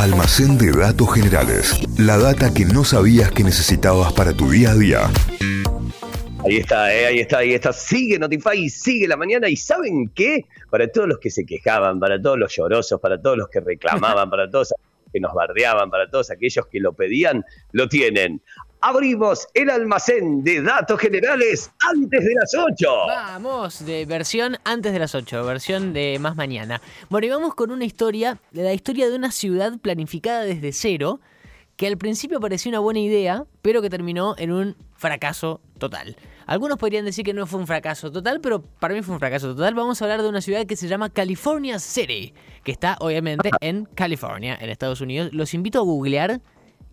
Almacén de datos generales. La data que no sabías que necesitabas para tu día a día. Ahí está, eh, ahí está, ahí está. Sigue Notify, sigue la mañana. ¿Y saben qué? Para todos los que se quejaban, para todos los llorosos, para todos los que reclamaban, para todos que nos bardeaban, para todos aquellos que lo pedían, lo tienen. Abrimos el almacén de datos generales antes de las 8. Vamos, de versión antes de las 8, versión de más mañana. Bueno, y vamos con una historia, la historia de una ciudad planificada desde cero, que al principio parecía una buena idea, pero que terminó en un fracaso total. Algunos podrían decir que no fue un fracaso total, pero para mí fue un fracaso total. Vamos a hablar de una ciudad que se llama California City, que está obviamente en California, en Estados Unidos. Los invito a googlear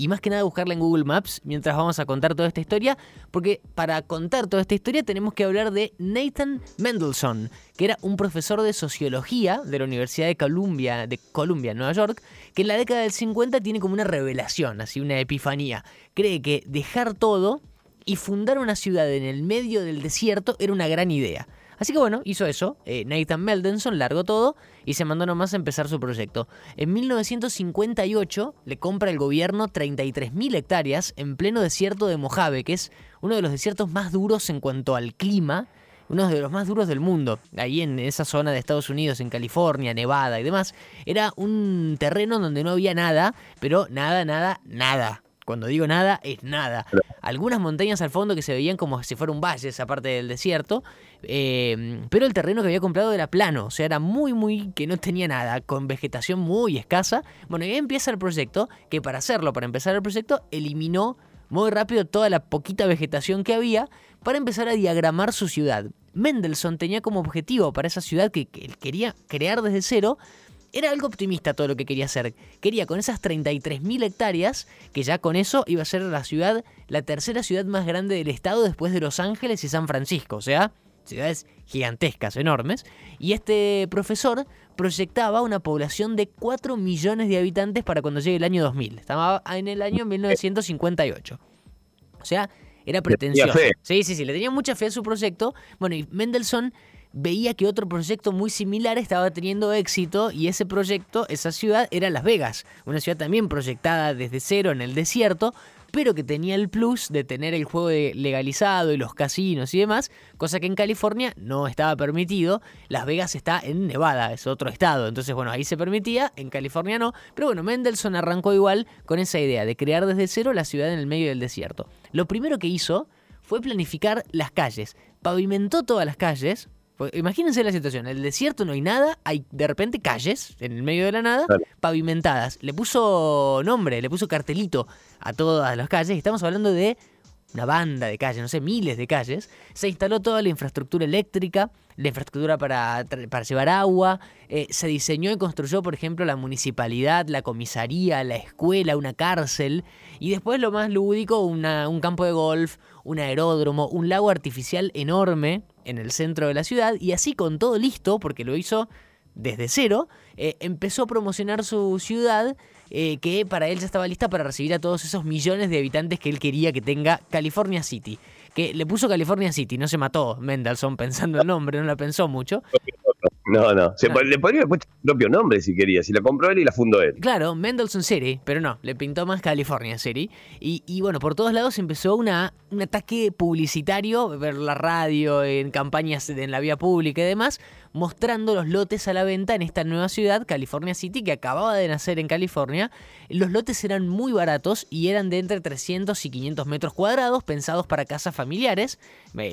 y más que nada buscarla en Google Maps mientras vamos a contar toda esta historia, porque para contar toda esta historia tenemos que hablar de Nathan Mendelssohn, que era un profesor de sociología de la Universidad de Columbia, de Columbia, Nueva York, que en la década del 50 tiene como una revelación, así una epifanía. Cree que dejar todo y fundar una ciudad en el medio del desierto era una gran idea. Así que bueno, hizo eso. Eh, Nathan Meldenson largó todo y se mandó nomás a empezar su proyecto. En 1958 le compra el gobierno 33.000 hectáreas en pleno desierto de Mojave, que es uno de los desiertos más duros en cuanto al clima uno de los más duros del mundo, ahí en esa zona de Estados Unidos, en California, Nevada y demás, era un terreno donde no había nada, pero nada, nada, nada. Cuando digo nada, es nada. Algunas montañas al fondo que se veían como si fuera un valle, esa parte del desierto. Eh, pero el terreno que había comprado era plano, o sea, era muy, muy, que no tenía nada, con vegetación muy escasa. Bueno, y ahí empieza el proyecto, que para hacerlo, para empezar el proyecto, eliminó muy rápido toda la poquita vegetación que había para empezar a diagramar su ciudad. Mendelssohn tenía como objetivo para esa ciudad que, que él quería crear desde cero era algo optimista todo lo que quería hacer. Quería con esas 33.000 hectáreas, que ya con eso iba a ser la ciudad, la tercera ciudad más grande del estado después de Los Ángeles y San Francisco, o sea, ciudades gigantescas, enormes. Y este profesor proyectaba una población de 4 millones de habitantes para cuando llegue el año 2000. Estaba en el año 1958. O sea, era pretencioso. Sí, sí, sí, le tenía mucha fe a su proyecto. Bueno, y Mendelssohn veía que otro proyecto muy similar estaba teniendo éxito y ese proyecto, esa ciudad, era Las Vegas, una ciudad también proyectada desde cero en el desierto, pero que tenía el plus de tener el juego legalizado y los casinos y demás, cosa que en California no estaba permitido. Las Vegas está en Nevada, es otro estado, entonces bueno, ahí se permitía, en California no, pero bueno, Mendelssohn arrancó igual con esa idea de crear desde cero la ciudad en el medio del desierto. Lo primero que hizo fue planificar las calles, pavimentó todas las calles, pues, imagínense la situación, en el desierto no hay nada, hay de repente calles en el medio de la nada, pavimentadas. Le puso nombre, le puso cartelito a todas las calles, estamos hablando de una banda de calles, no sé, miles de calles. Se instaló toda la infraestructura eléctrica, la infraestructura para, para llevar agua, eh, se diseñó y construyó, por ejemplo, la municipalidad, la comisaría, la escuela, una cárcel, y después lo más lúdico, un campo de golf, un aeródromo, un lago artificial enorme en el centro de la ciudad y así con todo listo, porque lo hizo desde cero, eh, empezó a promocionar su ciudad eh, que para él ya estaba lista para recibir a todos esos millones de habitantes que él quería que tenga California City. Que le puso California City, no se mató Mendelssohn pensando el nombre, no la pensó mucho. No, no. Le podría haber puesto su propio nombre si quería. Si la compró él y la fundó él. Claro, Mendelssohn City, pero no, le pintó más California City. Y, y bueno, por todos lados empezó una, un ataque publicitario, ver la radio, en campañas en la vía pública y demás, mostrando los lotes a la venta en esta nueva ciudad, California City, que acababa de nacer en California. Los lotes eran muy baratos y eran de entre 300 y 500 metros cuadrados, pensados para casas familiares,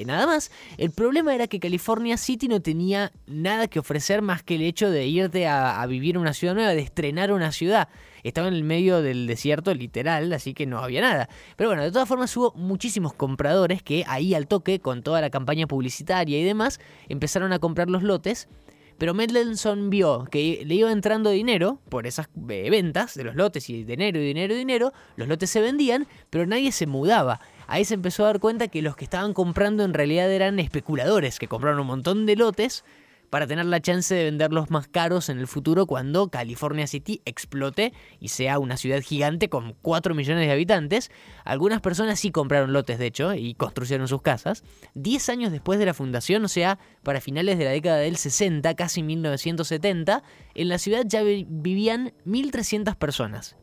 nada más. El problema era que California City no tenía nada que ofrecer más que el hecho de irte a, a vivir una ciudad nueva, de estrenar una ciudad estaba en el medio del desierto literal, así que no había nada. Pero bueno, de todas formas hubo muchísimos compradores que ahí al toque, con toda la campaña publicitaria y demás, empezaron a comprar los lotes. Pero Mendelssohn vio que le iba entrando dinero por esas eh, ventas de los lotes y dinero y dinero y dinero. Los lotes se vendían, pero nadie se mudaba. Ahí se empezó a dar cuenta que los que estaban comprando en realidad eran especuladores, que compraron un montón de lotes para tener la chance de venderlos más caros en el futuro cuando California City explote y sea una ciudad gigante con 4 millones de habitantes. Algunas personas sí compraron lotes, de hecho, y construyeron sus casas. 10 años después de la fundación, o sea, para finales de la década del 60, casi 1970, en la ciudad ya vivían 1.300 personas.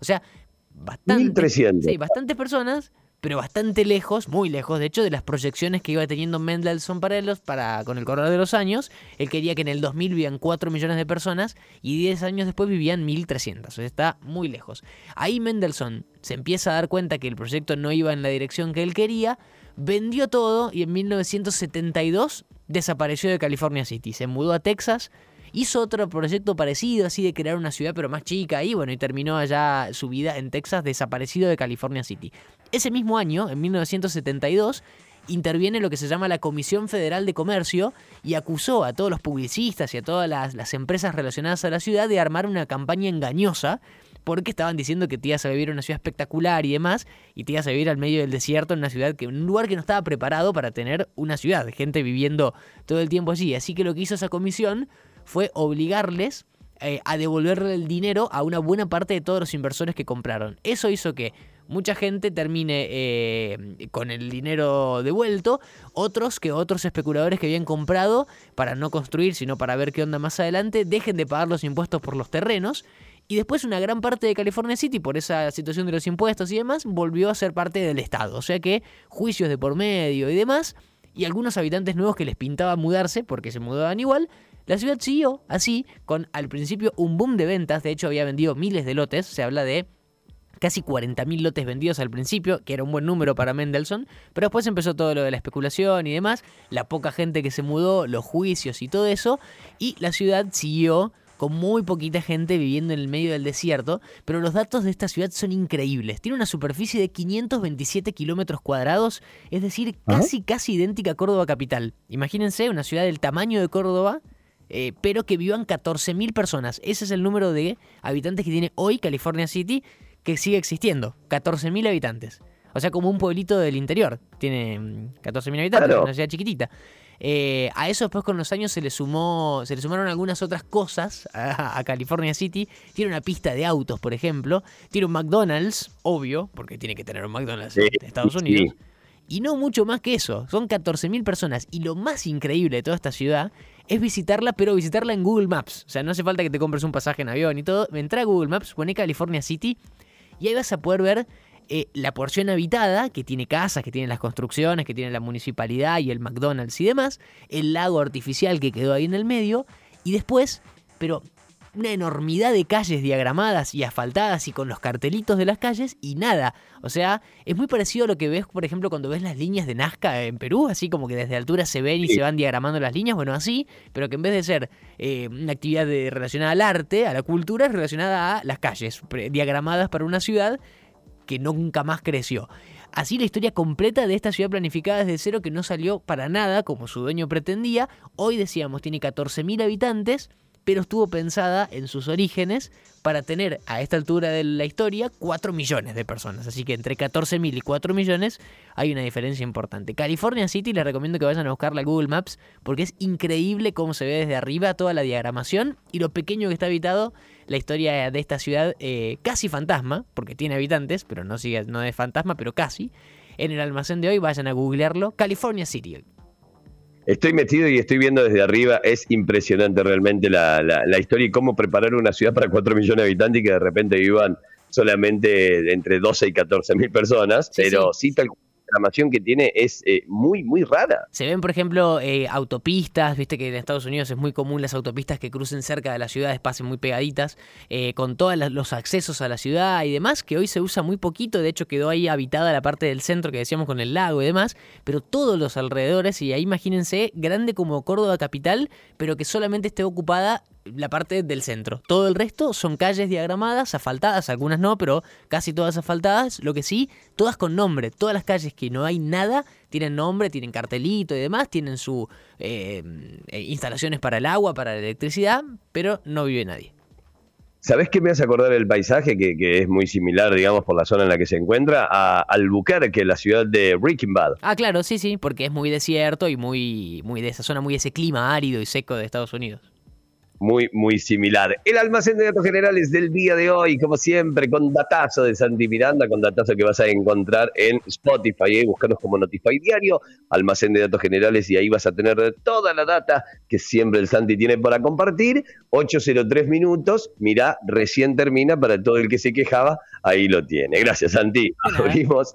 O sea, bastante, sí, bastantes personas pero bastante lejos, muy lejos, de hecho, de las proyecciones que iba teniendo Mendelssohn para, para con el correr de los años. Él quería que en el 2000 vivían 4 millones de personas y 10 años después vivían 1.300, o sea, está muy lejos. Ahí Mendelssohn se empieza a dar cuenta que el proyecto no iba en la dirección que él quería, vendió todo y en 1972 desapareció de California City, se mudó a Texas, Hizo otro proyecto parecido, así de crear una ciudad pero más chica y bueno, y terminó allá su vida en Texas, desaparecido de California City. Ese mismo año, en 1972, interviene lo que se llama la Comisión Federal de Comercio y acusó a todos los publicistas y a todas las, empresas relacionadas a la ciudad de armar una campaña engañosa porque estaban diciendo que te ibas a vivir en una ciudad espectacular y demás, y te ibas a vivir al medio del desierto en una ciudad que, un lugar que no estaba preparado para tener una ciudad, gente viviendo todo el tiempo allí. Así que lo que hizo esa comisión fue obligarles eh, a devolverle el dinero a una buena parte de todos los inversores que compraron. Eso hizo que mucha gente termine eh, con el dinero devuelto, otros que otros especuladores que habían comprado para no construir, sino para ver qué onda más adelante, dejen de pagar los impuestos por los terrenos. Y después una gran parte de California City, por esa situación de los impuestos y demás, volvió a ser parte del Estado. O sea que juicios de por medio y demás, y algunos habitantes nuevos que les pintaba mudarse, porque se mudaban igual, la ciudad siguió así, con al principio un boom de ventas, de hecho había vendido miles de lotes, se habla de casi 40.000 lotes vendidos al principio, que era un buen número para Mendelssohn, pero después empezó todo lo de la especulación y demás, la poca gente que se mudó, los juicios y todo eso, y la ciudad siguió con muy poquita gente viviendo en el medio del desierto, pero los datos de esta ciudad son increíbles. Tiene una superficie de 527 kilómetros cuadrados, es decir, casi casi idéntica a Córdoba capital. Imagínense una ciudad del tamaño de Córdoba, eh, pero que vivan 14.000 personas. Ese es el número de habitantes que tiene hoy California City, que sigue existiendo. 14.000 habitantes. O sea, como un pueblito del interior. Tiene 14.000 mm, habitantes, una ciudad chiquitita. Eh, a eso después con los años se le sumó, se le sumaron algunas otras cosas a, California City. Tiene una pista de autos, por ejemplo. Tiene un McDonald's, obvio, porque tiene que tener un McDonald's en Estados Unidos. Y no mucho más que eso. Son 14.000 personas. Y lo más increíble de toda esta ciudad es visitarla, pero visitarla en Google Maps. O sea, no hace falta que te compres un pasaje en avión y todo. Entra a Google Maps, pone California City y ahí vas a poder ver eh, la porción habitada, que tiene casas, que tiene las construcciones, que tiene la municipalidad y el McDonald's y demás, el lago artificial que quedó ahí en el medio, y después, pero una enormidad de calles diagramadas y asfaltadas y con los cartelitos de las calles y nada. O sea, es muy parecido a lo que ves, por ejemplo, cuando ves las líneas de Nazca en Perú, así como que desde altura se ven y se van diagramando las líneas, bueno, así, pero que en vez de ser eh, una actividad relacionada al arte, a la cultura, es relacionada a las calles, diagramadas para una ciudad que nunca más creció. Así la historia completa de esta ciudad planificada desde cero que no salió para nada como su dueño pretendía. Hoy decíamos tiene 14.000 habitantes pero estuvo pensada en sus orígenes para tener a esta altura de la historia 4 millones de personas. Así que entre 14.000 y 4 millones hay una diferencia importante. California City les recomiendo que vayan a buscarla a Google Maps porque es increíble cómo se ve desde arriba toda la diagramación y lo pequeño que está habitado. La historia de esta ciudad eh, casi fantasma, porque tiene habitantes, pero no, no es fantasma, pero casi. En el almacén de hoy vayan a googlearlo. California City. Estoy metido y estoy viendo desde arriba, es impresionante realmente la, la, historia y cómo preparar una ciudad para 4 millones de habitantes y que de repente vivan solamente entre 12 y 14 mil personas, pero sí, tal programación que tiene es eh, muy, muy rara. Se ven, por ejemplo, eh, autopistas, viste que en Estados Unidos es muy común las autopistas que crucen cerca de las ciudades, pasen muy pegaditas, eh, con todos los accesos a la ciudad y demás, que hoy se usa muy poquito, de hecho quedó ahí habitada la parte del centro que decíamos con el lago y demás, pero todos los alrededores, y ahí imagínense, grande como Córdoba capital, pero que solamente esté ocupada la parte del centro. Todo el resto son calles diagramadas, asfaltadas, algunas no, pero casi todas asfaltadas. Lo que sí, todas con nombre. Todas las calles que no hay nada tienen nombre, tienen cartelito y demás, tienen sus eh, eh, instalaciones para el agua, para la electricidad, pero no vive nadie. ¿Sabés qué me hace acordar el paisaje? Que, es muy similar, digamos, por la zona en la que se encuentra, a Albuquerque, la ciudad de Breaking Bad. Ah, claro, sí, sí, porque es muy desierto y muy, muy de esa zona, muy ese clima árido y seco de Estados Unidos muy, muy similar. El almacén de datos generales del día de hoy, como siempre, con datazo de Santi Miranda, con datazo que vas a encontrar en Spotify, ¿eh? buscarnos como Notify Diario, almacén de datos generales, y ahí vas a tener toda la data que siempre el Santi tiene para compartir. 803 minutos, mira, recién termina para todo el que se quejaba, ahí lo tiene. Gracias, Santi. Abrimos